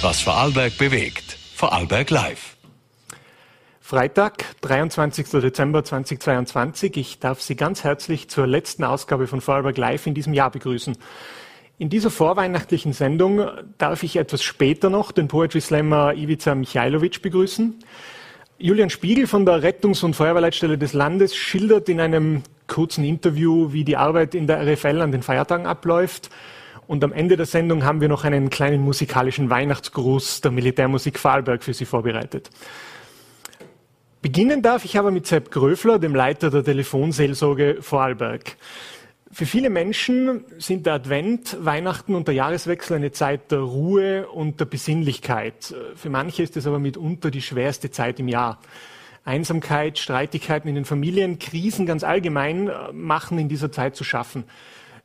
Was Vorarlberg bewegt. Vorarlberg Live. Freitag, 23. Dezember 2022. Ich darf Sie ganz herzlich zur letzten Ausgabe von Vorarlberg Live in diesem Jahr begrüßen. In dieser vorweihnachtlichen Sendung darf ich etwas später noch den Poetry Slammer Ivica Michailovic begrüßen. Julian Spiegel von der Rettungs- und Feuerwehrleitstelle des Landes schildert in einem kurzen Interview, wie die Arbeit in der RFL an den Feiertagen abläuft und am Ende der Sendung haben wir noch einen kleinen musikalischen Weihnachtsgruß der Militärmusik Vorarlberg für Sie vorbereitet. Beginnen darf ich aber mit Sepp Gröfler, dem Leiter der Telefonseelsorge Vorarlberg. Für viele Menschen sind der Advent, Weihnachten und der Jahreswechsel eine Zeit der Ruhe und der Besinnlichkeit. Für manche ist es aber mitunter die schwerste Zeit im Jahr. Einsamkeit, Streitigkeiten in den Familien, Krisen ganz allgemein äh, machen in dieser Zeit zu schaffen.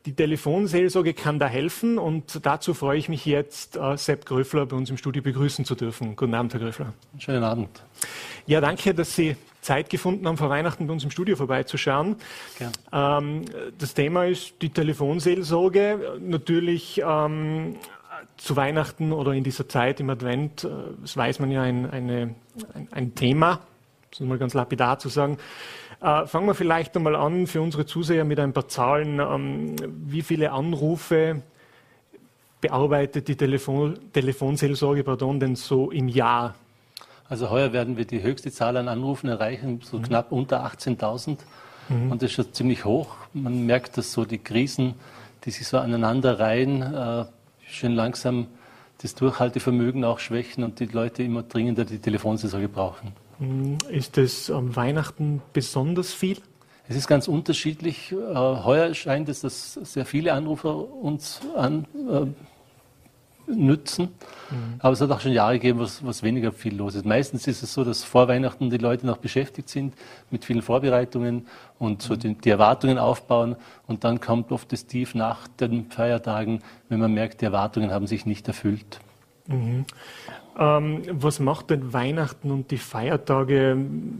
Die Telefonseelsorge kann da helfen und dazu freue ich mich jetzt, äh, Sepp Gröfler bei uns im Studio begrüßen zu dürfen. Guten Abend, Herr Gröfler. Schönen Abend. Ja, danke, dass Sie Zeit gefunden haben, vor Weihnachten bei uns im Studio vorbeizuschauen. Ähm, das Thema ist die Telefonseelsorge. Natürlich ähm, zu Weihnachten oder in dieser Zeit im Advent, äh, das weiß man ja, ein, eine, ein, ein Thema, um mal ganz lapidar zu sagen. Äh, fangen wir vielleicht einmal an für unsere Zuseher mit ein paar Zahlen. Ähm, wie viele Anrufe bearbeitet die Telefon Telefonseelsorge pardon, denn so im Jahr? Also heuer werden wir die höchste Zahl an Anrufen erreichen, so mhm. knapp unter 18.000. Mhm. Und das ist schon ziemlich hoch. Man merkt, dass so die Krisen, die sich so aneinander reihen, äh, schön langsam das Durchhaltevermögen auch schwächen und die Leute immer dringender die Telefonseelsorge brauchen. Hm, ist es am Weihnachten besonders viel? Es ist ganz unterschiedlich. Äh, heuer scheint es, dass sehr viele Anrufer uns an, äh, nützen. Mhm. Aber es hat auch schon Jahre gegeben, was, was weniger viel los ist. Meistens ist es so, dass vor Weihnachten die Leute noch beschäftigt sind mit vielen Vorbereitungen und so mhm. die, die, Erwartungen aufbauen. Und dann kommt oft das Tief nach den Feiertagen, wenn man merkt, die Erwartungen haben sich nicht erfüllt. Mhm. Ähm, was macht denn Weihnachten und die Feiertage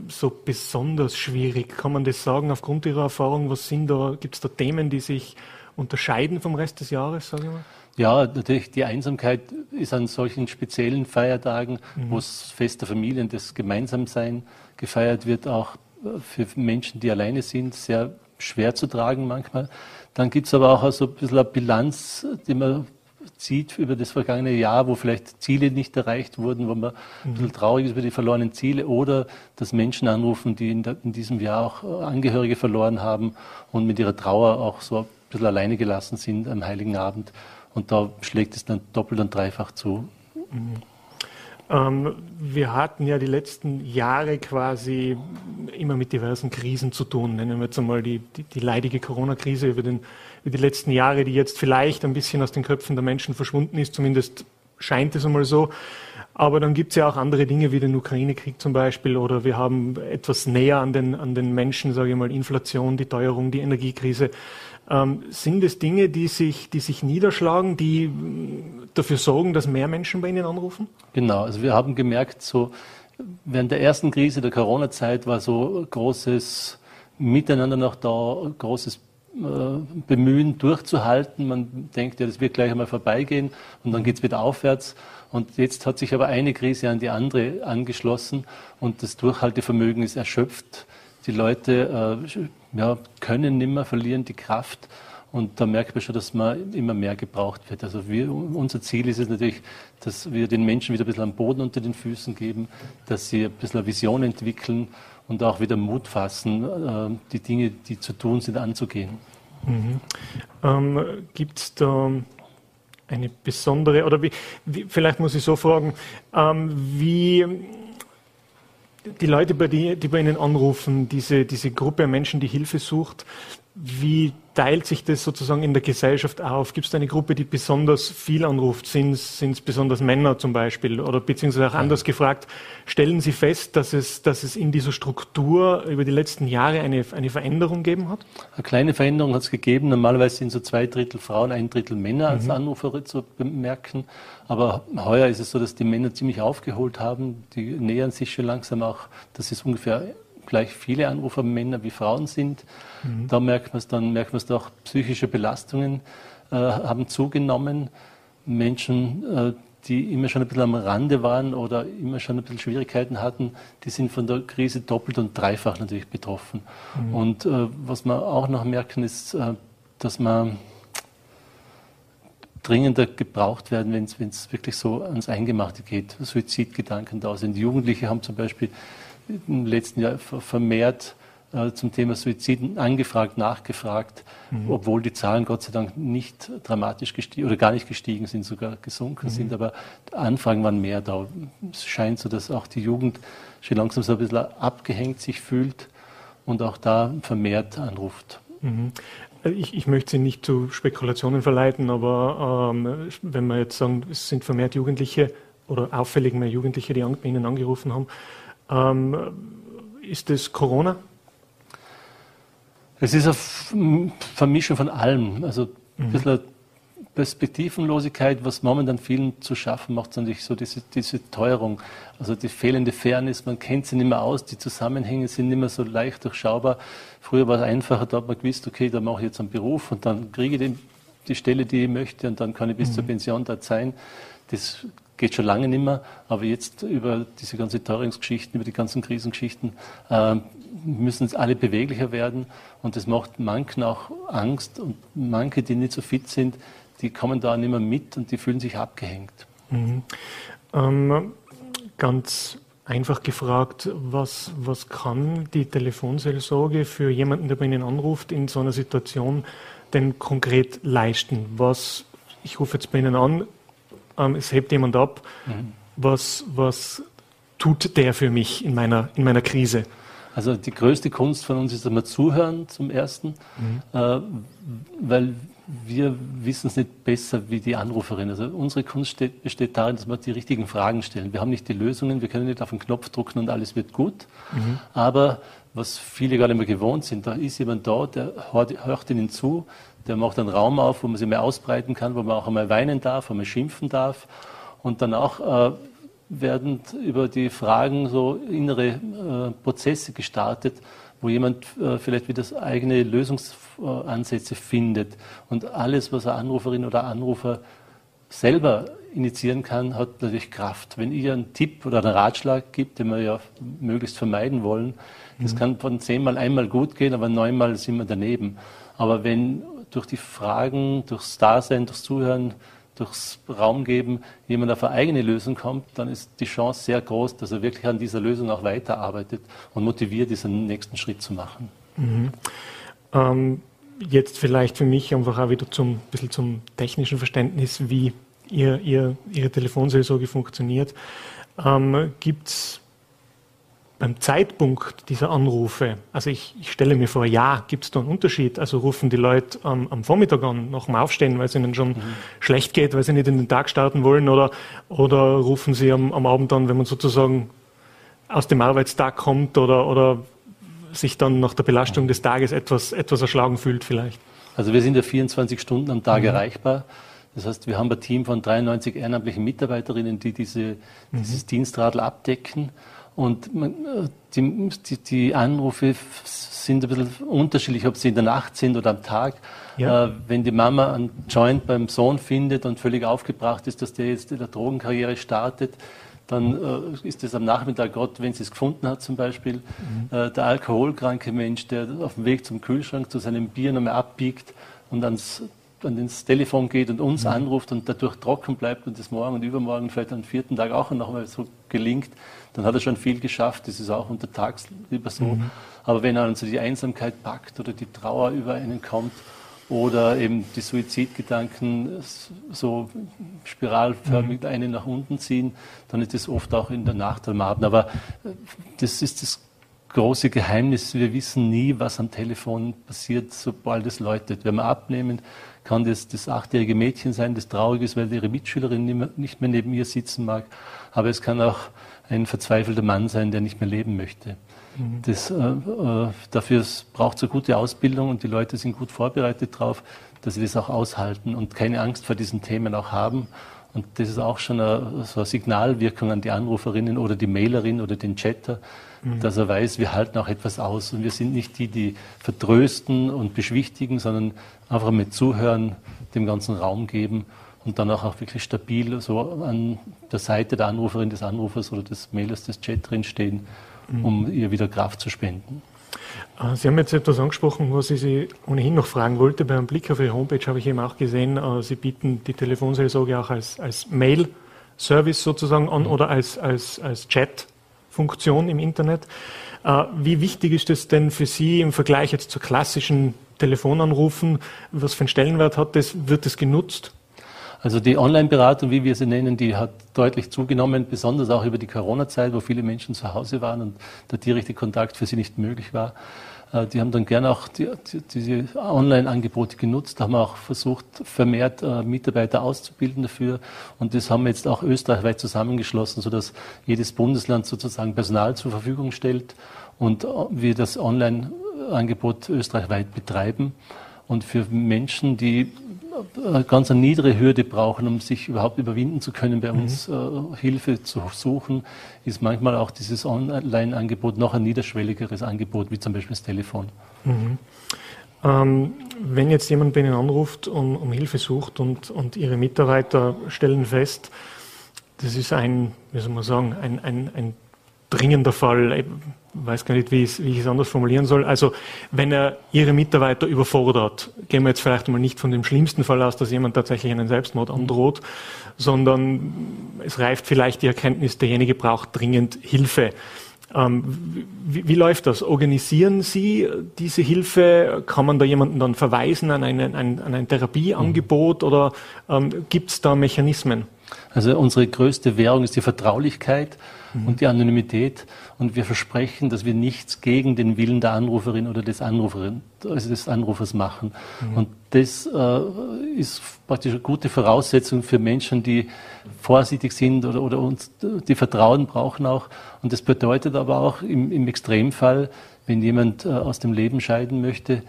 so besonders schwierig? Kann man das sagen aufgrund Ihrer Erfahrung? Was sind da, gibt es da Themen, die sich unterscheiden vom Rest des Jahres, sage ich mal? Ja, natürlich, die Einsamkeit ist an solchen speziellen Feiertagen, mhm. wo es Fest der Familien, das Gemeinsamsein gefeiert wird, auch für Menschen, die alleine sind, sehr schwer zu tragen manchmal. Dann gibt es aber auch so ein bisschen eine Bilanz, die man zieht über das vergangene Jahr, wo vielleicht Ziele nicht erreicht wurden, wo man mhm. ein bisschen traurig ist über die verlorenen Ziele oder dass Menschen anrufen, die in, der, in, diesem Jahr auch Angehörige verloren haben und mit ihrer Trauer auch so ein bisschen alleine gelassen sind am Heiligen Abend. Und da schlägt es dann doppelt und dreifach zu. Mhm. Ähm, wir hatten ja die letzten Jahre quasi immer mit diversen Krisen zu tun. Nennen wir jetzt einmal die, die, die leidige Corona-Krise über, über die letzten Jahre, die jetzt vielleicht ein bisschen aus den Köpfen der Menschen verschwunden ist. Zumindest scheint es einmal so. Aber dann gibt es ja auch andere Dinge wie den Ukraine-Krieg zum Beispiel oder wir haben etwas näher an den, an den Menschen, sage ich mal, Inflation, die Teuerung, die Energiekrise. Ähm, sind es Dinge, die sich, die sich niederschlagen, die dafür sorgen, dass mehr Menschen bei Ihnen anrufen? Genau, also wir haben gemerkt, so während der ersten Krise der Corona-Zeit war so großes Miteinander noch da, großes äh, Bemühen durchzuhalten. Man denkt ja, das wird gleich einmal vorbeigehen und dann geht es wieder aufwärts. Und jetzt hat sich aber eine Krise an die andere angeschlossen und das Durchhaltevermögen ist erschöpft. Die Leute äh, ja, können nimmer, verlieren die Kraft. Und da merkt man schon, dass man immer mehr gebraucht wird. Also wir, unser Ziel ist es natürlich, dass wir den Menschen wieder ein bisschen am Boden unter den Füßen geben, dass sie ein bisschen eine Vision entwickeln und auch wieder Mut fassen, äh, die Dinge, die zu tun sind, anzugehen. Mhm. Ähm, Gibt es da eine besondere, oder wie, wie, vielleicht muss ich so fragen, ähm, wie die Leute, die, bei Ihnen anrufen, diese, diese Gruppe Menschen, die Hilfe sucht, wie teilt sich das sozusagen in der Gesellschaft auf? Gibt es eine Gruppe, die besonders viel anruft? Sind es besonders Männer zum Beispiel? Oder beziehungsweise auch anders gefragt, stellen Sie fest, dass es, dass es in dieser Struktur über die letzten Jahre eine, eine Veränderung gegeben hat? Eine kleine Veränderung hat es gegeben. Normalerweise sind so zwei Drittel Frauen, ein Drittel Männer als mhm. Anrufer zu bemerken. Aber heuer ist es so, dass die Männer ziemlich aufgeholt haben. Die nähern sich schon langsam auch, dass es ungefähr gleich viele Anrufer Männer wie Frauen sind. Mhm. Da merkt man es dann, merkt man es auch, psychische Belastungen äh, haben zugenommen. Menschen, äh, die immer schon ein bisschen am Rande waren oder immer schon ein bisschen Schwierigkeiten hatten, die sind von der Krise doppelt und dreifach natürlich betroffen. Mhm. Und äh, was wir auch noch merken, ist, äh, dass man dringender gebraucht werden, wenn es wirklich so ans Eingemachte geht. Suizidgedanken da sind. Die Jugendliche haben zum Beispiel im letzten Jahr vermehrt äh, zum Thema Suizid angefragt, nachgefragt, mhm. obwohl die Zahlen Gott sei Dank nicht dramatisch gestiegen oder gar nicht gestiegen sind, sogar gesunken mhm. sind, aber Anfragen waren mehr da. Es scheint so, dass auch die Jugend schon langsam so ein bisschen abgehängt sich fühlt und auch da vermehrt anruft. Mhm. Ich, ich, möchte Sie nicht zu Spekulationen verleiten, aber ähm, wenn wir jetzt sagen, es sind vermehrt Jugendliche oder auffällig mehr Jugendliche, die an, bei Ihnen angerufen haben, ähm, ist das Corona? Es ist eine Vermischung von allem. Also ein mhm. bisschen Perspektivenlosigkeit, was momentan vielen zu schaffen macht, natürlich so diese, diese Teuerung, also die fehlende Fairness, man kennt sie nicht mehr aus, die Zusammenhänge sind nicht mehr so leicht durchschaubar. Früher war es einfacher, da hat man gewusst, okay, da mache ich jetzt einen Beruf und dann kriege ich den, die Stelle, die ich möchte und dann kann ich bis mhm. zur Pension dort sein. Das geht schon lange nicht mehr, aber jetzt über diese ganzen Teuerungsgeschichten, über die ganzen Krisengeschichten äh, müssen alle beweglicher werden und das macht manchen auch Angst und manche, die nicht so fit sind, die kommen da nicht mehr mit und die fühlen sich abgehängt. Mhm. Ähm, ganz einfach gefragt, was, was kann die Telefonseelsorge für jemanden, der bei Ihnen anruft, in so einer Situation denn konkret leisten? Was, ich rufe jetzt bei Ihnen an, ähm, es hebt jemand ab, mhm. was, was tut der für mich in meiner, in meiner Krise? Also die größte Kunst von uns ist einmal zuhören zum Ersten, mhm. äh, weil wir wissen es nicht besser wie die Anruferin. Also unsere Kunst steht, besteht darin, dass wir die richtigen Fragen stellen. Wir haben nicht die Lösungen, wir können nicht auf den Knopf drücken und alles wird gut. Mhm. Aber was viele gar nicht mehr gewohnt sind, da ist jemand da, der hört, hört ihnen zu, der macht einen Raum auf, wo man sich mehr ausbreiten kann, wo man auch einmal weinen darf, man schimpfen darf. Und danach äh, werden über die Fragen so innere äh, Prozesse gestartet, wo jemand äh, vielleicht wieder eigene Lösungsansätze findet. Und alles, was eine Anruferin oder Anrufer selber initiieren kann, hat natürlich Kraft. Wenn ihr einen Tipp oder einen Ratschlag gibt, den wir ja möglichst vermeiden wollen, das mhm. kann von zehnmal einmal gut gehen, aber neunmal sind wir daneben. Aber wenn durch die Fragen, durchs Dasein, durchs Zuhören, durchs Raum geben, jemand auf eine eigene Lösung kommt, dann ist die Chance sehr groß, dass er wirklich an dieser Lösung auch weiterarbeitet und motiviert, diesen nächsten Schritt zu machen. Mhm. Ähm, jetzt vielleicht für mich einfach auch wieder zum bisschen zum technischen Verständnis, wie ihr, ihr, Ihre Telefonseelsorge funktioniert. Ähm, Gibt es beim Zeitpunkt dieser Anrufe, also ich, ich stelle mir vor, ja, gibt es da einen Unterschied? Also rufen die Leute ähm, am Vormittag an, nach dem Aufstehen, weil es ihnen schon mhm. schlecht geht, weil sie nicht in den Tag starten wollen, oder, oder rufen sie am, am Abend an, wenn man sozusagen aus dem Arbeitstag kommt oder, oder sich dann nach der Belastung des Tages etwas, etwas erschlagen fühlt vielleicht? Also wir sind ja 24 Stunden am Tag mhm. erreichbar. Das heißt, wir haben ein Team von 93 ehrenamtlichen Mitarbeiterinnen, die diese, mhm. dieses Dienstradl abdecken. Und man, die, die, die, Anrufe sind ein bisschen unterschiedlich, ob sie in der Nacht sind oder am Tag. Ja. Äh, wenn die Mama einen Joint beim Sohn findet und völlig aufgebracht ist, dass der jetzt in der Drogenkarriere startet, dann äh, ist es am Nachmittag, gerade wenn sie es gefunden hat zum Beispiel, mhm. äh, der alkoholkranke Mensch, der auf dem Weg zum Kühlschrank zu seinem Bier nochmal abbiegt und ans dann ins Telefon geht und uns mhm. anruft und dadurch trocken bleibt und das morgen und übermorgen vielleicht am vierten Tag auch nochmal so gelingt, dann hat er schon viel geschafft. Das ist auch untertags lieber so. Mhm. Aber wenn er also die Einsamkeit packt oder die Trauer über einen kommt oder eben die Suizidgedanken so spiralförmig mhm. einen nach unten ziehen, dann ist das oft auch in der Nacht am Abend. Aber äh, das ist das große Geheimnis. Wir wissen nie, was am Telefon passiert, sobald es läutet. Wenn wir abnehmen, kann das das achtjährige Mädchen sein, das traurig ist, weil ihre Mitschülerin nicht mehr neben ihr sitzen mag. Aber es kann auch ein verzweifelter Mann sein, der nicht mehr leben möchte. Mhm. Das, äh, äh, dafür braucht es eine gute Ausbildung und die Leute sind gut vorbereitet darauf, dass sie das auch aushalten und keine Angst vor diesen Themen auch haben. Und das ist auch schon eine, so eine Signalwirkung an die Anruferinnen oder die Mailerin oder den Chatter, mhm. dass er weiß, wir halten auch etwas aus. Und wir sind nicht die, die vertrösten und beschwichtigen, sondern einfach mit Zuhören dem ganzen Raum geben und dann auch, wirklich stabil so an der Seite der Anruferin, des Anrufers oder des Mailers, des Chat drinstehen, mhm. um ihr wieder Kraft zu spenden. Äh, Sie haben jetzt etwas angesprochen, was ich Sie ohnehin noch fragen wollte. Beim Blick auf Ihre Homepage habe ich eben auch gesehen, äh, Sie bieten die Telefonseelsorge auch als, als Mail-Service sozusagen an mhm. oder als, als, als Chat-Funktion im Internet. Äh, wie wichtig ist es denn für Sie im Vergleich jetzt zu klassischen Telefonanrufen? Was für einen Stellenwert hat das? Wird es genutzt? Also die Online-Beratung, wie wir sie nennen, die hat deutlich zugenommen, besonders auch über die Corona-Zeit, wo viele Menschen zu Hause waren und der direkte Kontakt für sie nicht möglich war. Äh, die haben dann gerne auch die, die, diese Online-Angebote genutzt, haben auch versucht, vermehrt äh, Mitarbeiter auszubilden dafür. Und das haben wir jetzt auch österreichweit zusammengeschlossen, sodass jedes Bundesland sozusagen Personal zur Verfügung stellt und äh, wir das Online-Angebot österreichweit betreiben. Und für Menschen, die ganz eine niedere Hürde brauchen, um sich überhaupt überwinden zu können, bei uns mhm. äh, Hilfe zu suchen, ist manchmal auch dieses Online-Angebot noch ein niederschwelligeres Angebot, wie zum Beispiel das Telefon. Mhm. Ähm, wenn jetzt jemand bei Ihnen anruft und um Hilfe sucht und, und Ihre Mitarbeiter stellen fest, das ist ein, wie soll man sagen, ein, ein, ein dringender Fall, weiß gar nicht, wie ich, wie ich es anders formulieren soll. Also wenn er Ihre Mitarbeiter überfordert, gehen wir jetzt vielleicht mal nicht von dem schlimmsten Fall aus, dass jemand tatsächlich einen Selbstmord androht, sondern es reift vielleicht die Erkenntnis, derjenige braucht dringend Hilfe. Ähm, wie, wie, läuft das? Organisieren Sie diese Hilfe? Kann man da jemanden dann verweisen an, eine, ein, an ein Therapieangebot mhm. oder ähm, gibt es da Mechanismen? Also unsere größte Währung ist die Vertraulichkeit mhm. und die Anonymität. Und wir versprechen, dass wir nichts gegen den Willen der Anruferin oder des, Anruferin, also des Anrufers machen. Mhm. Und das äh, ist praktisch eine gute Voraussetzung für Menschen, die vorsichtig sind oder, oder uns, die Vertrauen brauchen auch. Und das bedeutet aber auch im, im Extremfall, wenn jemand äh, aus dem Leben scheiden möchte,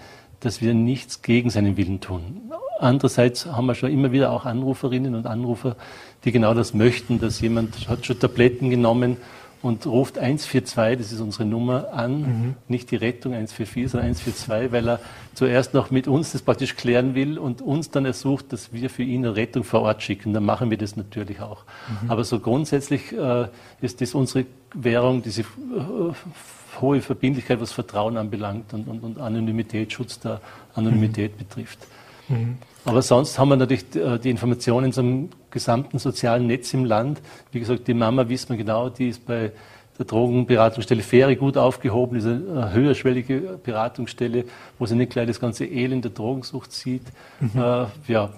dass wir nichts gegen seinen Willen tun. Andererseits haben wir schon immer wieder auch Anruferinnen und Anrufer, die genau das möchten, dass jemand hat schon Tabletten genommen und ruft 142, das ist unsere Nummer, an, mhm. nicht die Rettung 144, sondern 142, weil er zuerst noch mit uns das praktisch klären will und uns dann ersucht, dass wir für ihn eine Rettung vor Ort schicken. Dann machen wir das natürlich auch. Mhm. Aber so grundsätzlich äh, ist das unsere Währung, diese äh, hohe Verbindlichkeit, was Vertrauen anbelangt und, und, und Anonymität, Schutz der Anonymität mhm. betrifft. Mhm. Aber sonst haben wir natürlich äh, die Informationen zum gesamten sozialen Netz im Land. Wie gesagt, die Mama wissen wir genau, die ist bei der Drogenberatungsstelle Fähre gut aufgehoben, diese äh, höherschwellige Beratungsstelle, wo sie nicht gleich das ganze Elend der Drogensucht sieht. Mhm. Äh, ja,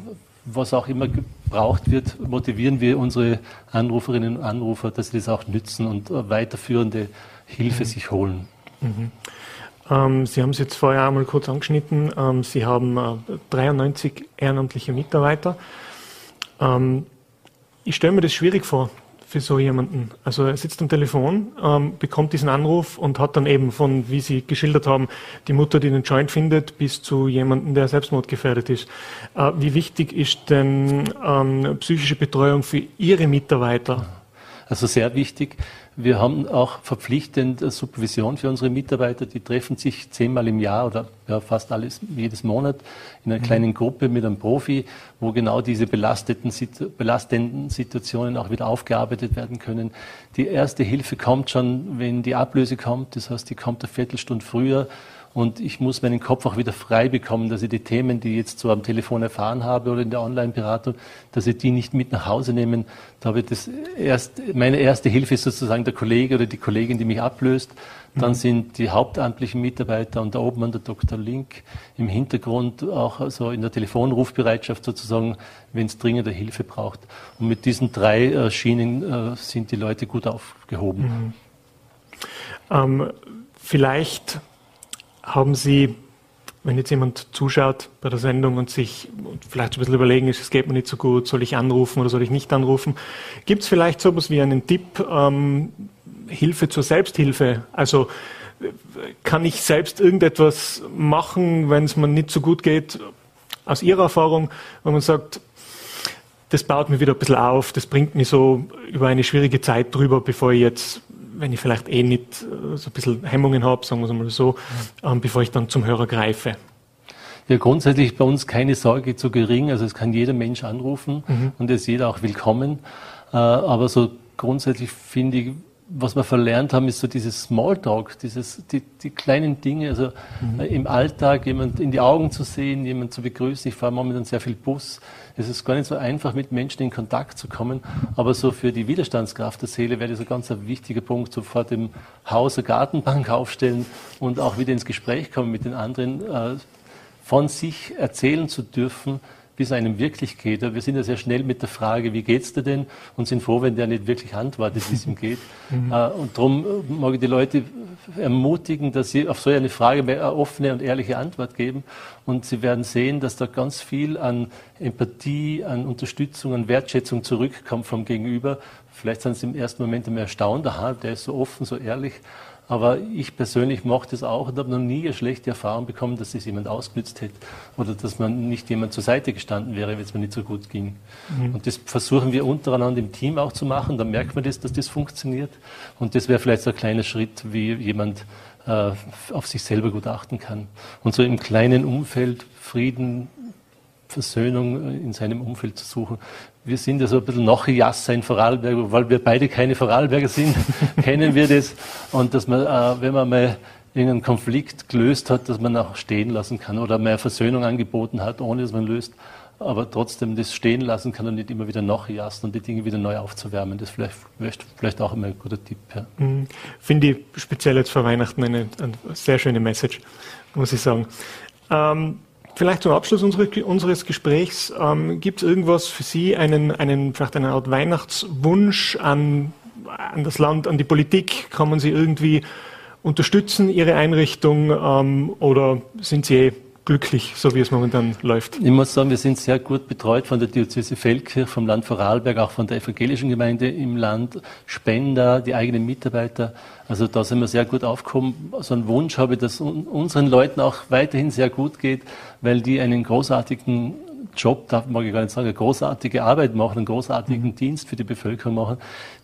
was auch immer gebraucht wird, motivieren wir unsere Anruferinnen und Anrufer, dass sie das auch nützen und äh, weiterführende Hilfe mhm. sich holen. Mhm. Ähm, Sie haben es jetzt vorher einmal kurz angeschnitten. Ähm, Sie haben äh, 93 ehrenamtliche Mitarbeiter. Ähm, ich stelle mir das schwierig vor für so jemanden. Also er sitzt am Telefon, ähm, bekommt diesen Anruf und hat dann eben von, wie Sie geschildert haben, die Mutter, die den Joint findet, bis zu jemandem, der selbstmordgefährdet ist. Äh, wie wichtig ist denn ähm, psychische Betreuung für Ihre Mitarbeiter? Also sehr wichtig. Wir haben auch verpflichtend Supervision für unsere Mitarbeiter. Die treffen sich zehnmal im Jahr oder ja, fast alles jedes Monat in einer mhm. kleinen Gruppe mit einem Profi, wo genau diese belasteten, belastenden Situationen auch wieder aufgearbeitet werden können. Die erste Hilfe kommt schon, wenn die Ablöse kommt. Das heißt, die kommt eine Viertelstunde früher und ich muss meinen Kopf auch wieder frei bekommen, dass ich die Themen, die ich jetzt so am Telefon erfahren habe oder in der Online-Beratung, dass ich die nicht mit nach Hause nehmen. Da wird das erst, meine erste Hilfe ist sozusagen der Kollege oder die Kollegin, die mich ablöst. Dann mhm. sind die hauptamtlichen Mitarbeiter und da oben an der Dr. Link im Hintergrund auch also in der Telefonrufbereitschaft sozusagen, wenn es dringende Hilfe braucht. Und mit diesen drei äh, Schienen äh, sind die Leute gut aufgehoben. Mhm. Ähm, vielleicht haben Sie, wenn jetzt jemand zuschaut bei der Sendung und sich vielleicht ein bisschen überlegen ist, es geht mir nicht so gut, soll ich anrufen oder soll ich nicht anrufen, gibt es vielleicht so etwas wie einen Tipp, ähm, Hilfe zur Selbsthilfe? Also kann ich selbst irgendetwas machen, wenn es mir nicht so gut geht, aus Ihrer Erfahrung, wenn man sagt, das baut mir wieder ein bisschen auf, das bringt mich so über eine schwierige Zeit drüber, bevor ich jetzt wenn ich vielleicht eh nicht äh, so ein bisschen Hemmungen habe, sagen wir es mal so, ähm, bevor ich dann zum Hörer greife. Ja, grundsätzlich bei uns keine Sorge zu gering. Also es kann jeder Mensch anrufen mhm. und es ist jeder auch willkommen. Äh, aber so grundsätzlich finde ich, was wir verlernt haben, ist so dieses Smalltalk, dieses, die, die kleinen Dinge, also mhm. im Alltag jemand in die Augen zu sehen, jemand zu begrüßen. Ich fahre momentan sehr viel Bus. Es ist gar nicht so einfach, mit Menschen in Kontakt zu kommen. Aber so für die Widerstandskraft der Seele wäre das ein ganz wichtiger Punkt, so vor dem Haus eine Gartenbank aufstellen und auch wieder ins Gespräch kommen mit den anderen, äh, von sich erzählen zu dürfen, wie es einem wirklich geht. Wir sind ja sehr schnell mit der Frage, wie geht's dir denn? Und sind froh, wenn der nicht wirklich antwortet, wie es ihm geht. Mhm. Äh, und darum mag ich die Leute ermutigen, dass sie auf so eine Frage eine offene und ehrliche Antwort geben. Und sie werden sehen, dass da ganz viel an Empathie, an Unterstützung, an Wertschätzung zurückkommt vom Gegenüber. Vielleicht sind sie im ersten Moment immer erstaunt, aha, der ist so offen, so ehrlich. Aber ich persönlich mochte es auch und habe noch nie eine schlechte Erfahrung bekommen, dass es jemand ausgenützt hätte oder dass man nicht jemand zur Seite gestanden wäre, wenn es mir nicht so gut ging. Mhm. Und das versuchen wir untereinander im Team auch zu machen. Dann merkt man das, dass das funktioniert. Und das wäre vielleicht so ein kleiner Schritt, wie jemand äh, auf sich selber gut achten kann. Und so im kleinen Umfeld Frieden, Versöhnung in seinem Umfeld zu suchen. Wir sind ja so ein bisschen Nachjasser in Vorarlberg, weil wir beide keine Vorarlberger sind, kennen wir das. Und dass man, äh, wenn man mal irgendeinen Konflikt gelöst hat, dass man auch stehen lassen kann oder mehr Versöhnung angeboten hat, ohne dass man löst, aber trotzdem das stehen lassen kann und nicht immer wieder nachjassen und die Dinge wieder neu aufzuwärmen. Das vielleicht, vielleicht auch immer ein guter Tipp. Ja. Mhm. Finde ich speziell jetzt vor Weihnachten eine, eine sehr schöne Message, muss ich sagen. Ähm, Vielleicht zum Abschluss unseres Gesprächs, ähm, gibt es irgendwas für Sie, einen, einen, vielleicht eine Art Weihnachtswunsch an, an das Land, an die Politik? Kann man Sie irgendwie unterstützen, Ihre Einrichtung, ähm, oder sind Sie eh glücklich, so wie es momentan läuft? Ich muss sagen, wir sind sehr gut betreut von der Diözese Feldkirch, vom Land Vorarlberg, auch von der evangelischen Gemeinde im Land, Spender, die eigenen Mitarbeiter. Also da sind wir sehr gut aufgekommen. So einen Wunsch habe ich, dass unseren Leuten auch weiterhin sehr gut geht, weil die einen großartigen Job, da mag ich gar nicht sagen, eine großartige Arbeit machen, einen großartigen mhm. Dienst für die Bevölkerung machen.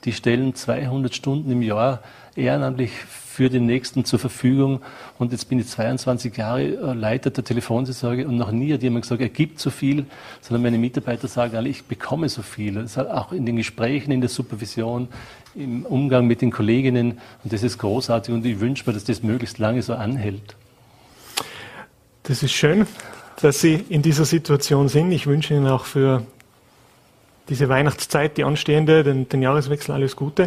Die stellen 200 Stunden im Jahr ehrenamtlich für den Nächsten zur Verfügung. Und jetzt bin ich 22 Jahre äh, Leiter der Telefonseelsorge und noch nie hat jemand gesagt, er gibt so viel, sondern meine Mitarbeiter sagen alle, ich bekomme so viel. Das ist auch in den Gesprächen, in der Supervision, im Umgang mit den Kolleginnen. Und das ist großartig und ich wünsche mir, dass das möglichst lange so anhält. Das ist schön, dass Sie in dieser Situation sind. Ich wünsche Ihnen auch für diese Weihnachtszeit, die anstehende, den, den Jahreswechsel, alles Gute.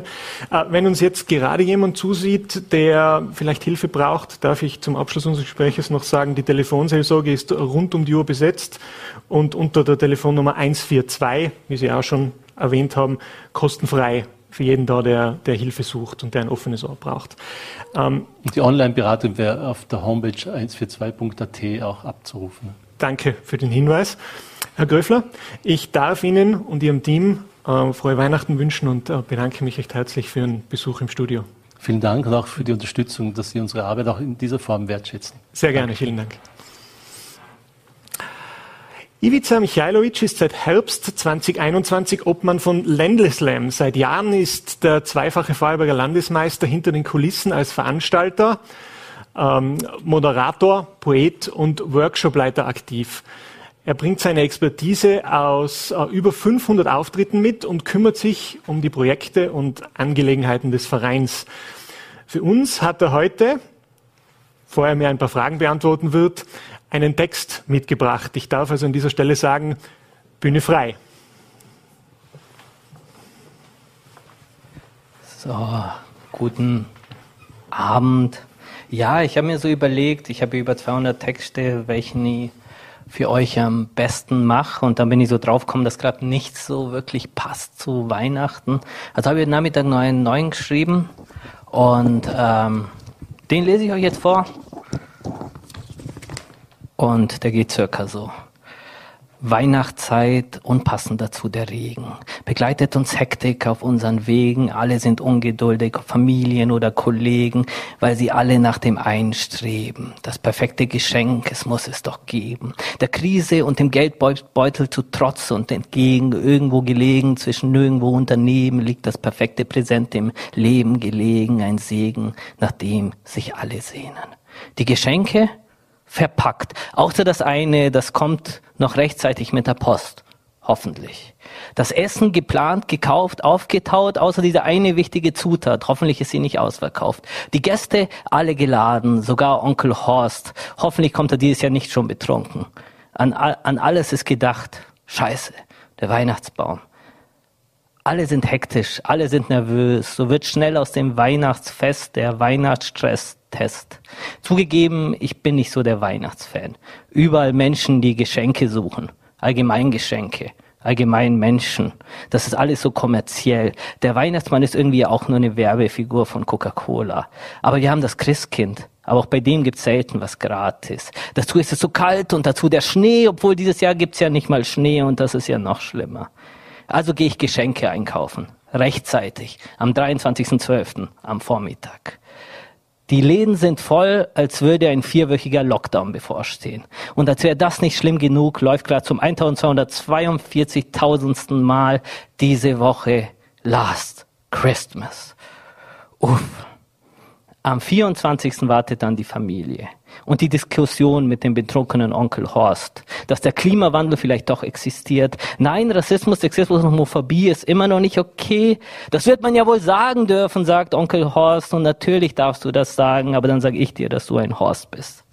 Äh, wenn uns jetzt gerade jemand zusieht, der vielleicht Hilfe braucht, darf ich zum Abschluss unseres Gesprächs noch sagen, die Telefonseelsorge ist rund um die Uhr besetzt und unter der Telefonnummer 142, wie Sie auch schon erwähnt haben, kostenfrei für jeden da, der, der Hilfe sucht und der ein offenes Ohr braucht. Ähm, die Online-Beratung wäre auf der Homepage 142.at auch abzurufen. Danke für den Hinweis. Herr Gröfler, ich darf Ihnen und Ihrem Team äh, frohe Weihnachten wünschen und äh, bedanke mich recht herzlich für Ihren Besuch im Studio. Vielen Dank und auch für die Unterstützung, dass Sie unsere Arbeit auch in dieser Form wertschätzen. Sehr gerne, Danke. vielen Dank. Ivica Michailovic ist seit Herbst 2021 Obmann von Ländleslam. Seit Jahren ist der zweifache Vorarlberger Landesmeister hinter den Kulissen als Veranstalter, ähm, Moderator, Poet und Workshopleiter aktiv. Er bringt seine Expertise aus äh, über 500 Auftritten mit und kümmert sich um die Projekte und Angelegenheiten des Vereins. Für uns hat er heute, vorher er mir ein paar Fragen beantworten wird, einen Text mitgebracht. Ich darf also an dieser Stelle sagen, Bühne frei. So, guten Abend. Ja, ich habe mir so überlegt, ich habe über 200 Texte, welchen ich für euch am besten mache. Und dann bin ich so draufgekommen, dass gerade nichts so wirklich passt zu Weihnachten. Also habe ich Nachmittag noch einen neuen geschrieben und ähm, den lese ich euch jetzt vor. Und der geht circa so. Weihnachtszeit und passend dazu der Regen. Begleitet uns Hektik auf unseren Wegen, alle sind ungeduldig, Familien oder Kollegen, weil sie alle nach dem einen streben. Das perfekte Geschenk, es muss es doch geben. Der Krise und dem Geldbeutel zu Trotz und entgegen, irgendwo gelegen, zwischen nirgendwo unternehmen, liegt das perfekte Präsent im Leben gelegen, ein Segen, nach dem sich alle sehnen. Die Geschenke verpackt. Außer das eine, das kommt noch rechtzeitig mit der Post. Hoffentlich. Das Essen geplant, gekauft, aufgetaut, außer diese eine wichtige Zutat. Hoffentlich ist sie nicht ausverkauft. Die Gäste alle geladen, sogar Onkel Horst. Hoffentlich kommt er dieses Jahr nicht schon betrunken. An, an alles ist gedacht. Scheiße, der Weihnachtsbaum. Alle sind hektisch, alle sind nervös. So wird schnell aus dem Weihnachtsfest der Weihnachtsstress-Test. Zugegeben, ich bin nicht so der Weihnachtsfan. Überall Menschen, die Geschenke suchen. Allgemeingeschenke, allgemein Menschen. Das ist alles so kommerziell. Der Weihnachtsmann ist irgendwie auch nur eine Werbefigur von Coca-Cola. Aber wir haben das Christkind. Aber auch bei dem gibt's selten was gratis. Dazu ist es so kalt und dazu der Schnee, obwohl dieses Jahr gibt's ja nicht mal Schnee und das ist ja noch schlimmer. Also gehe ich Geschenke einkaufen. Rechtzeitig. Am 23.12. am Vormittag. Die Läden sind voll, als würde ein vierwöchiger Lockdown bevorstehen. Und als wäre das nicht schlimm genug, läuft gerade zum 1242.000. Mal diese Woche Last Christmas. Uff. Am 24. wartet dann die Familie und die Diskussion mit dem betrunkenen Onkel Horst, dass der Klimawandel vielleicht doch existiert. Nein, Rassismus, Sexismus und Homophobie ist immer noch nicht okay. Das wird man ja wohl sagen dürfen, sagt Onkel Horst. Und natürlich darfst du das sagen, aber dann sage ich dir, dass du ein Horst bist.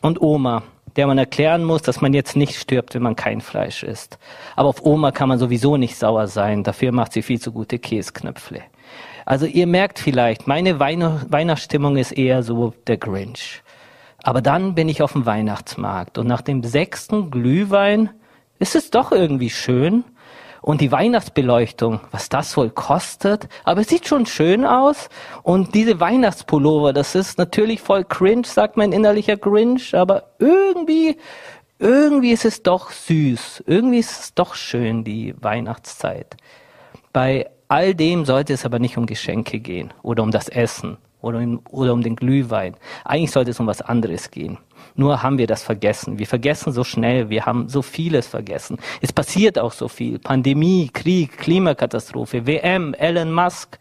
Und Oma, der man erklären muss, dass man jetzt nicht stirbt, wenn man kein Fleisch isst. Aber auf Oma kann man sowieso nicht sauer sein. Dafür macht sie viel zu gute Käsknöpfle. Also ihr merkt vielleicht, meine Weihnachtsstimmung ist eher so der Grinch. Aber dann bin ich auf dem Weihnachtsmarkt und nach dem sechsten Glühwein ist es doch irgendwie schön. Und die Weihnachtsbeleuchtung, was das wohl kostet, aber es sieht schon schön aus. Und diese Weihnachtspullover, das ist natürlich voll cringe, sagt mein innerlicher Grinch, aber irgendwie, irgendwie ist es doch süß. Irgendwie ist es doch schön, die Weihnachtszeit. Bei all dem sollte es aber nicht um Geschenke gehen oder um das Essen oder um, oder um den Glühwein. Eigentlich sollte es um was anderes gehen. Nur haben wir das vergessen. Wir vergessen so schnell. Wir haben so vieles vergessen. Es passiert auch so viel. Pandemie, Krieg, Klimakatastrophe, WM, Elon Musk.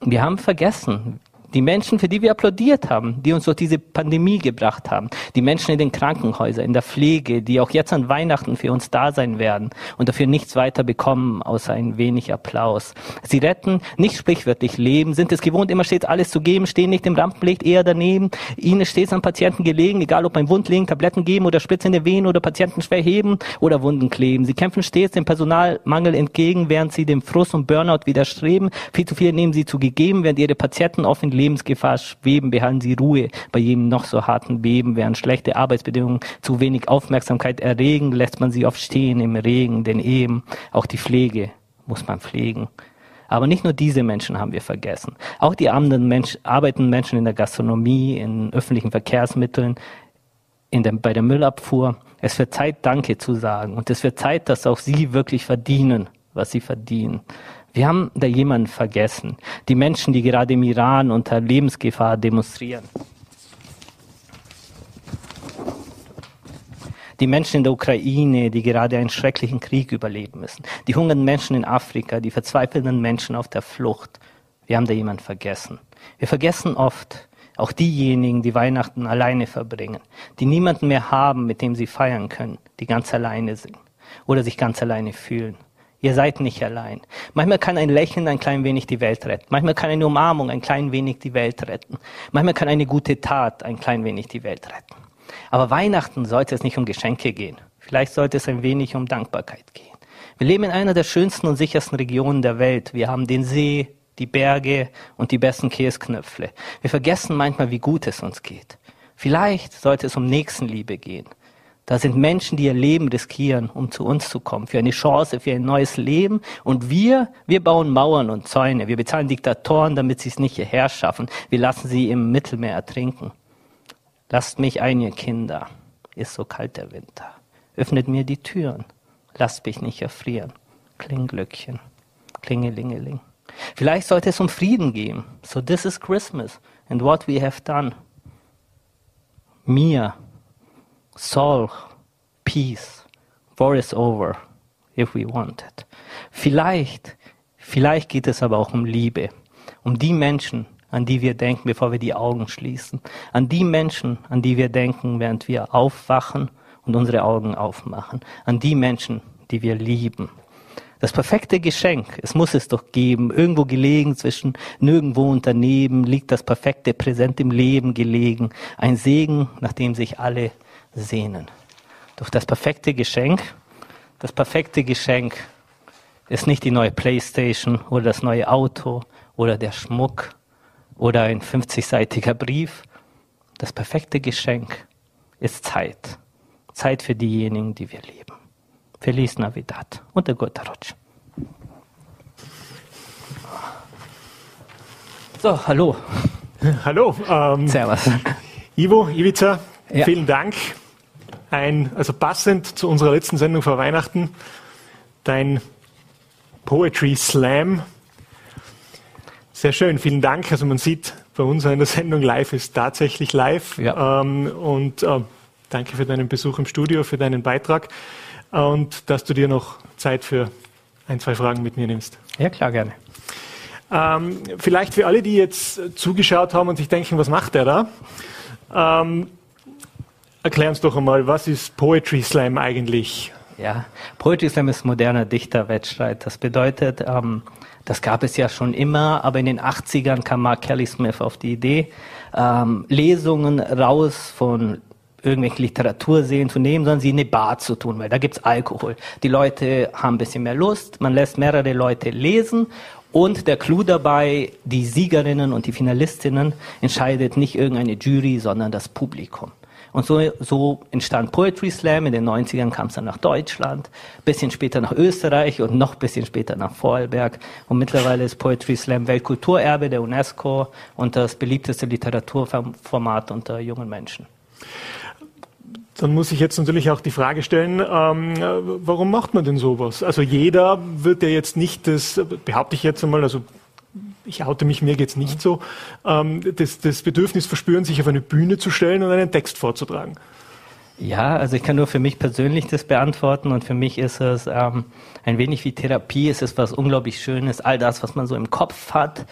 Wir haben vergessen. Die Menschen, für die wir applaudiert haben, die uns durch diese Pandemie gebracht haben. Die Menschen in den Krankenhäusern, in der Pflege, die auch jetzt an Weihnachten für uns da sein werden und dafür nichts weiter bekommen, außer ein wenig Applaus. Sie retten nicht sprichwörtlich Leben, sind es gewohnt, immer stets alles zu geben, stehen nicht im Rampenlicht, eher daneben. Ihnen ist stets an Patienten gelegen, egal ob ein Wund legen, Tabletten geben oder Spritze in der Venen oder Patienten schwer heben oder Wunden kleben. Sie kämpfen stets dem Personalmangel entgegen, während sie dem Frust und Burnout widerstreben. Viel zu viel nehmen sie zu gegeben, während ihre Patienten offen Lebensgefahr schweben, behalten Sie Ruhe bei jedem noch so harten Beben. Während schlechte Arbeitsbedingungen zu wenig Aufmerksamkeit erregen, lässt man sie oft stehen im Regen, denn eben auch die Pflege muss man pflegen. Aber nicht nur diese Menschen haben wir vergessen. Auch die arbeitenden Menschen, arbeitenden Menschen in der Gastronomie, in öffentlichen Verkehrsmitteln, in der, bei der Müllabfuhr. Es wird Zeit, Danke zu sagen. Und es wird Zeit, dass auch sie wirklich verdienen, was sie verdienen. Wir haben da jemanden vergessen. Die Menschen, die gerade im Iran unter Lebensgefahr demonstrieren. Die Menschen in der Ukraine, die gerade einen schrecklichen Krieg überleben müssen. Die hungernden Menschen in Afrika, die verzweifelnden Menschen auf der Flucht. Wir haben da jemanden vergessen. Wir vergessen oft auch diejenigen, die Weihnachten alleine verbringen, die niemanden mehr haben, mit dem sie feiern können, die ganz alleine sind oder sich ganz alleine fühlen. Ihr seid nicht allein. Manchmal kann ein Lächeln ein klein wenig die Welt retten. Manchmal kann eine Umarmung ein klein wenig die Welt retten. Manchmal kann eine gute Tat ein klein wenig die Welt retten. Aber Weihnachten sollte es nicht um Geschenke gehen. Vielleicht sollte es ein wenig um Dankbarkeit gehen. Wir leben in einer der schönsten und sichersten Regionen der Welt. Wir haben den See, die Berge und die besten Käsknöpfle. Wir vergessen manchmal, wie gut es uns geht. Vielleicht sollte es um Nächstenliebe gehen. Da sind Menschen, die ihr Leben riskieren, um zu uns zu kommen, für eine Chance, für ein neues Leben. Und wir, wir bauen Mauern und Zäune. Wir bezahlen Diktatoren, damit sie es nicht hierher schaffen. Wir lassen sie im Mittelmeer ertrinken. Lasst mich ein, ihr Kinder. Ist so kalt der Winter. Öffnet mir die Türen. Lasst mich nicht erfrieren. Klingglöckchen. Klingelingeling. Vielleicht sollte es um Frieden gehen. So this is Christmas and what we have done. Mir Soul, Peace, War is over, if we want it. Vielleicht, vielleicht geht es aber auch um Liebe, um die Menschen, an die wir denken, bevor wir die Augen schließen. An die Menschen, an die wir denken, während wir aufwachen und unsere Augen aufmachen. An die Menschen, die wir lieben. Das perfekte Geschenk, es muss es doch geben, irgendwo gelegen zwischen nirgendwo und daneben liegt das perfekte Präsent im Leben gelegen, ein Segen, nach dem sich alle sehnen. Doch das perfekte Geschenk, das perfekte Geschenk ist nicht die neue Playstation oder das neue Auto oder der Schmuck oder ein 50-seitiger Brief. Das perfekte Geschenk ist Zeit. Zeit für diejenigen, die wir lieben. Feliz Navidad und der gute Rutsch. So, hallo. Hallo. Ähm, Servus. Ivo, Ivica, ja. vielen Dank. Ein, also passend zu unserer letzten Sendung vor Weihnachten, dein Poetry Slam. Sehr schön, vielen Dank. Also man sieht bei uns in der Sendung live ist tatsächlich live. Ja. Ähm, und äh, danke für deinen Besuch im Studio, für deinen Beitrag und dass du dir noch Zeit für ein, zwei Fragen mit mir nimmst. Ja, klar, gerne. Ähm, vielleicht für alle, die jetzt zugeschaut haben und sich denken, was macht der da? Ähm, erklär uns doch einmal, was ist Poetry Slam eigentlich? Ja, Poetry Slam ist moderner Dichterwettstreit. Das bedeutet, ähm, das gab es ja schon immer, aber in den 80ern kam Mark Kelly Smith auf die Idee, ähm, Lesungen raus von irgendwelche Literatur zu nehmen, sondern sie in eine Bar zu tun, weil da gibt's Alkohol. Die Leute haben ein bisschen mehr Lust, man lässt mehrere Leute lesen und der Clou dabei, die Siegerinnen und die Finalistinnen entscheidet nicht irgendeine Jury, sondern das Publikum. Und so, so entstand Poetry Slam. In den 90ern kam es dann nach Deutschland, bisschen später nach Österreich und noch bisschen später nach Vorarlberg. Und mittlerweile ist Poetry Slam Weltkulturerbe der UNESCO und das beliebteste Literaturformat unter jungen Menschen. Dann muss ich jetzt natürlich auch die Frage stellen, ähm, warum macht man denn sowas? Also jeder wird ja jetzt nicht das, behaupte ich jetzt einmal, also ich oute mich, mir geht's nicht so, ähm, das, das Bedürfnis verspüren, sich auf eine Bühne zu stellen und einen Text vorzutragen. Ja, also ich kann nur für mich persönlich das beantworten und für mich ist es ähm, ein wenig wie Therapie, es ist was unglaublich Schönes, all das, was man so im Kopf hat,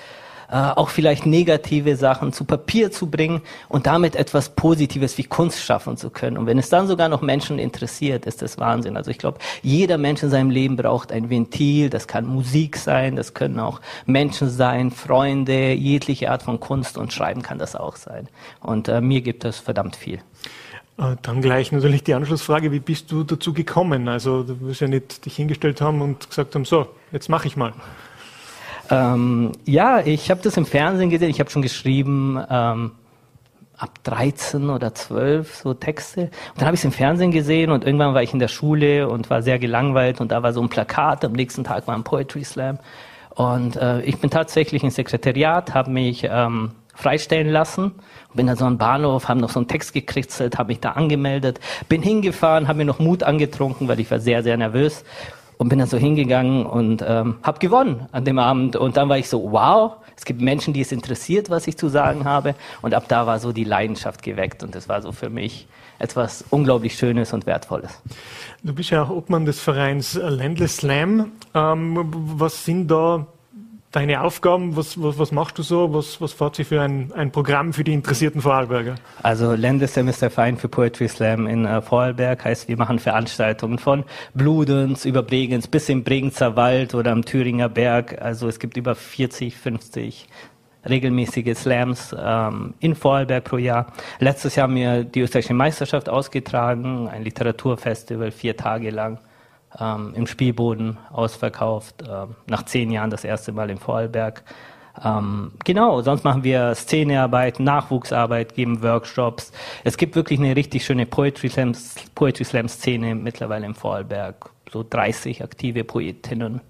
auch vielleicht negative Sachen zu Papier zu bringen und damit etwas Positives wie Kunst schaffen zu können. Und wenn es dann sogar noch Menschen interessiert, ist das Wahnsinn. Also ich glaube, jeder Mensch in seinem Leben braucht ein Ventil. Das kann Musik sein, das können auch Menschen sein, Freunde, jegliche Art von Kunst und Schreiben kann das auch sein. Und äh, mir gibt es verdammt viel. Äh, dann gleich natürlich die Anschlussfrage, wie bist du dazu gekommen? Also du wirst ja nicht dich hingestellt haben und gesagt haben, so, jetzt mache ich mal. Ähm, ja, ich habe das im Fernsehen gesehen. Ich habe schon geschrieben ähm, ab 13 oder 12 so Texte. Und dann habe ich es im Fernsehen gesehen und irgendwann war ich in der Schule und war sehr gelangweilt und da war so ein Plakat. Am nächsten Tag war ein Poetry Slam. Und äh, ich bin tatsächlich ins Sekretariat, habe mich ähm, freistellen lassen. Bin dann so am Bahnhof, habe noch so einen Text gekritzelt, habe mich da angemeldet, bin hingefahren, habe mir noch Mut angetrunken, weil ich war sehr, sehr nervös und bin dann so hingegangen und ähm, habe gewonnen an dem Abend. Und dann war ich so, wow, es gibt Menschen, die es interessiert, was ich zu sagen habe. Und ab da war so die Leidenschaft geweckt und das war so für mich etwas unglaublich Schönes und Wertvolles. Du bist ja auch Obmann des Vereins Landless Slam. Ähm, was sind da deine Aufgaben, was, was, was machst du so? Was, was fährt sich für ein, ein Programm für die interessierten Vorarlberger? Also Landesem ist der Verein für Poetry Slam in äh, Vorarlberg. Heißt, wir machen Veranstaltungen von Bludenz über Bregenz bis im Bregenzer Wald oder am Thüringer Berg. Also es gibt über 40, 50 regelmäßige Slams ähm, in Vorarlberg pro Jahr. Letztes Jahr haben wir die österreichische Meisterschaft ausgetragen, ein Literaturfestival, vier Tage lang ähm, im Spielboden ausverkauft. Äh, nach zehn Jahren das erste Mal in Vorarlberg. Ähm, genau, sonst machen wir Szenearbeit, Nachwuchsarbeit, geben Workshops. Es gibt wirklich eine richtig schöne Poetry Slam, Poetry Slam Szene mittlerweile im Vorarlberg. So 30 aktive Poetinnen,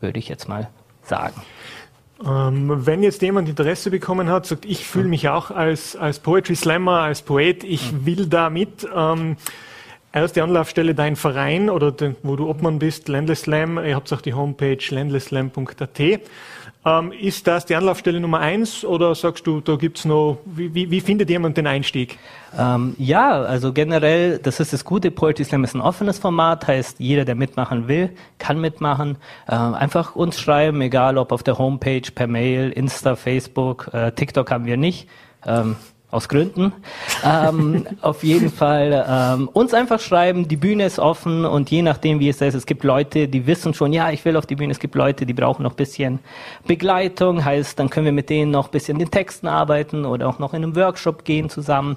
würde ich jetzt mal sagen. Ähm, wenn jetzt jemand Interesse bekommen hat, sagt, ich fühle mich auch als, als Poetry Slammer, als Poet, ich will da mit. Ähm, erste Anlaufstelle dein Verein oder den, wo du Obmann bist, Ländle Slam. Ihr habt auch die Homepage ländleslam.at. Ähm, ist das die Anlaufstelle Nummer eins oder sagst du, da gibt's noch, wie, wie, wie findet jemand den Einstieg? Ähm, ja, also generell, das ist das Gute, Poetry Slam ist ein offenes Format, heißt jeder, der mitmachen will, kann mitmachen. Ähm, einfach uns schreiben, egal ob auf der Homepage, per Mail, Insta, Facebook, äh, TikTok haben wir nicht. Ähm, aus Gründen. ähm, auf jeden Fall ähm, uns einfach schreiben, die Bühne ist offen und je nachdem, wie es ist, es gibt Leute, die wissen schon, ja, ich will auf die Bühne, es gibt Leute, die brauchen noch bisschen Begleitung, heißt, dann können wir mit denen noch bisschen den Texten arbeiten oder auch noch in einem Workshop gehen zusammen.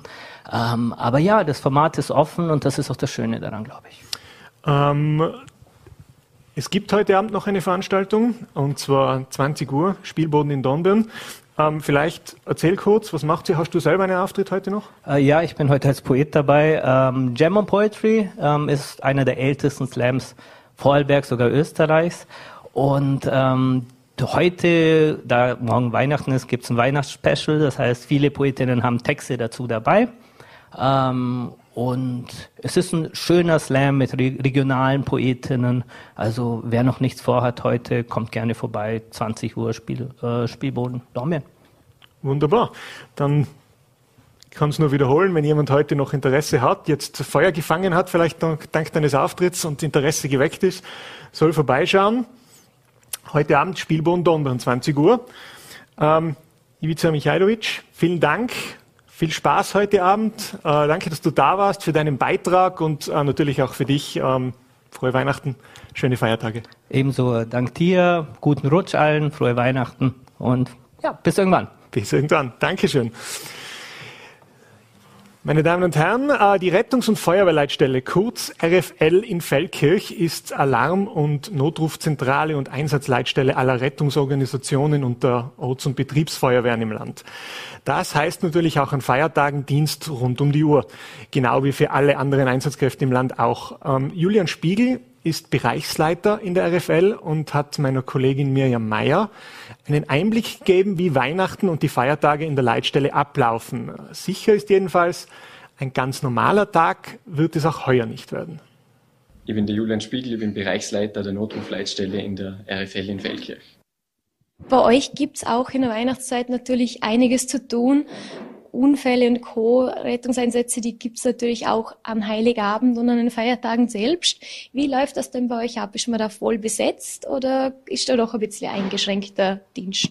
Ähm, aber ja, das Format ist offen und das ist auch das Schöne daran, glaube ich. Ähm, es gibt heute Abend noch eine Veranstaltung, und zwar 20 Uhr, Spielboden in Dornbirn. Ähm, vielleicht erzähl kurz, was macht sie? Hast du selber einen Auftritt heute noch? Äh, ja, ich bin heute als Poet dabei. Ähm, Jam on Poetry ähm, ist einer der ältesten Slams Vorarlberg, sogar Österreichs. Und ähm, heute, da morgen Weihnachten ist, gibt es ein Weihnachtsspecial. Das heißt, viele Poetinnen haben Texte dazu dabei. Ähm, und es ist ein schöner Slam mit re regionalen Poetinnen. Also wer noch nichts vorhat heute, kommt gerne vorbei. 20 Uhr Spiel, äh, Spielboden Dormien. Wunderbar. Dann kann es nur wiederholen, wenn jemand heute noch Interesse hat, jetzt Feuer gefangen hat, vielleicht dank deines Auftritts und Interesse geweckt ist, soll vorbeischauen. Heute Abend Spielboden Dornbirn, 20 Uhr. Ähm, Ivica Michailovic, vielen Dank viel Spaß heute Abend. Äh, danke, dass du da warst, für deinen Beitrag und äh, natürlich auch für dich. Ähm, frohe Weihnachten, schöne Feiertage. Ebenso, dank dir, guten Rutsch allen, frohe Weihnachten und ja, bis irgendwann. Bis irgendwann. Dankeschön. Meine Damen und Herren, äh, die Rettungs- und Feuerwehrleitstelle, kurz RFL in Feldkirch, ist Alarm- und Notrufzentrale und Einsatzleitstelle aller Rettungsorganisationen und der Orts- und Betriebsfeuerwehren im Land. Das heißt natürlich auch an Feiertagen Dienst rund um die Uhr, genau wie für alle anderen Einsatzkräfte im Land auch. Ähm, Julian Spiegel ist Bereichsleiter in der RFL und hat meiner Kollegin Mirjam Meyer einen Einblick gegeben, wie Weihnachten und die Feiertage in der Leitstelle ablaufen. Sicher ist jedenfalls, ein ganz normaler Tag wird es auch heuer nicht werden. Ich bin der Julian Spiegel, ich bin Bereichsleiter der Notrufleitstelle in der RFL in Feldkirch. Bei euch gibt's auch in der Weihnachtszeit natürlich einiges zu tun. Unfälle und Co. Rettungseinsätze, die gibt's natürlich auch an Heiligabend und an den Feiertagen selbst. Wie läuft das denn bei euch ab? Ist man da voll besetzt oder ist da doch ein bisschen eingeschränkter Dienst?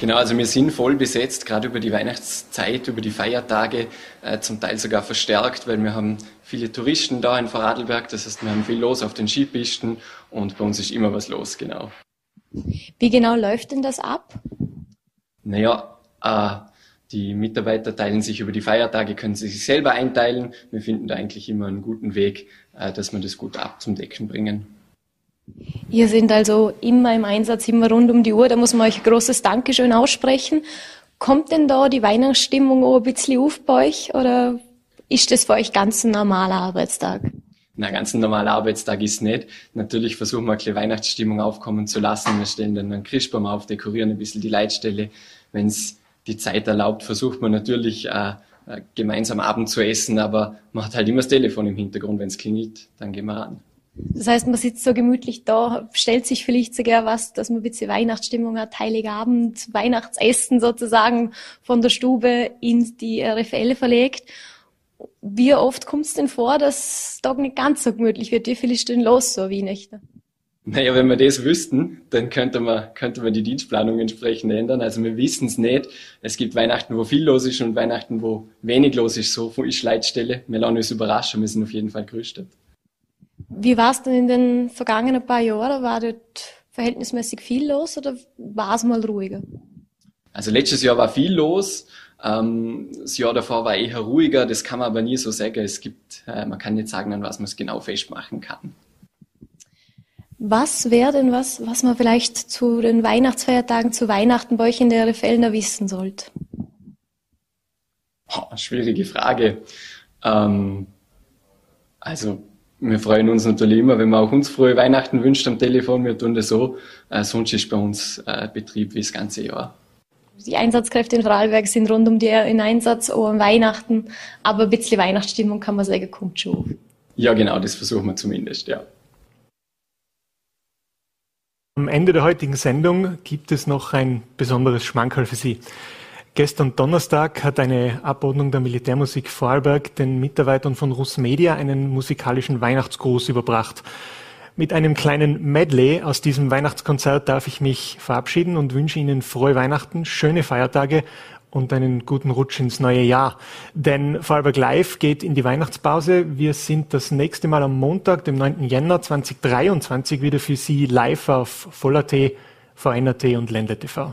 Genau, also wir sind voll besetzt, gerade über die Weihnachtszeit, über die Feiertage, äh, zum Teil sogar verstärkt, weil wir haben viele Touristen da in Vorarlberg, das heißt, wir haben viel los auf den Skipisten und bei uns ist immer was los, genau. Wie genau läuft denn das ab? Naja, äh, die Mitarbeiter teilen sich über die Feiertage, können sie sich selber einteilen. Wir finden da eigentlich immer einen guten Weg, äh, dass wir das gut ab zum Decken bringen. Ihr sind also immer im Einsatz, immer rund um die Uhr. Da muss man euch ein großes Dankeschön aussprechen. Kommt denn da die Weihnachtsstimmung auch ein bisschen auf bei euch oder ist das für euch ganz ein normaler Arbeitstag? Na, ganz ein normaler Arbeitstag ist nicht. Natürlich versuchen wir ein bisschen Weihnachtsstimmung aufkommen zu lassen. Wir stellen dann einen Christbaum auf, dekorieren ein bisschen die Leitstelle. Wenn es die Zeit erlaubt, versucht man natürlich äh, äh, gemeinsam Abend zu essen, aber man hat halt immer das Telefon im Hintergrund, wenn es klingelt, dann gehen wir ran. Das heißt, man sitzt so gemütlich da, stellt sich vielleicht sogar was, dass man ein bisschen Weihnachtsstimmung hat, Heiligabend, Weihnachtsessen sozusagen von der Stube in die RFL verlegt. Wie oft kommt es denn vor, dass da nicht ganz so gemütlich wird? Wie viel ist denn los so wie Nächte? Naja, wenn wir das wüssten, dann könnte man, könnte man die Dienstplanung entsprechend ändern. Also wir wissen es nicht. Es gibt Weihnachten, wo viel los ist und Weihnachten, wo wenig los ist. So ist Leitstelle. Wir lassen uns überraschen. Wir sind auf jeden Fall gerüstet. Wie war es denn in den vergangenen paar Jahren? War dort verhältnismäßig viel los oder war es mal ruhiger? Also letztes Jahr war viel los. Ähm, das Jahr davor war eher ruhiger. Das kann man aber nie so sagen. Es gibt, äh, man kann nicht sagen, an was man es genau festmachen kann. Was wäre denn was, was man vielleicht zu den Weihnachtsfeiertagen, zu Weihnachten bei euch in der Fellner wissen sollte? Oh, schwierige Frage. Ähm, also, wir freuen uns natürlich immer, wenn man auch uns frohe Weihnachten wünscht am Telefon. Wir tun das so. Äh, sonst ist bei uns äh, Betrieb wie das ganze Jahr. Die Einsatzkräfte in Vorarlberg sind rund um die in Einsatz, auch an Weihnachten. Aber ein bisschen Weihnachtsstimmung kann man sagen, kommt schon. Ja, genau, das versuchen wir zumindest, ja. Am Ende der heutigen Sendung gibt es noch ein besonderes Schmankerl für Sie. Gestern Donnerstag hat eine Abordnung der Militärmusik Vorarlberg den Mitarbeitern von Russ Media einen musikalischen Weihnachtsgruß überbracht. Mit einem kleinen Medley aus diesem Weihnachtskonzert darf ich mich verabschieden und wünsche Ihnen frohe Weihnachten, schöne Feiertage und einen guten Rutsch ins neue Jahr. Denn Vorarlberg Live geht in die Weihnachtspause. Wir sind das nächste Mal am Montag, dem 9. Jänner 2023 wieder für Sie live auf Voller T, VNRT und Ländle TV.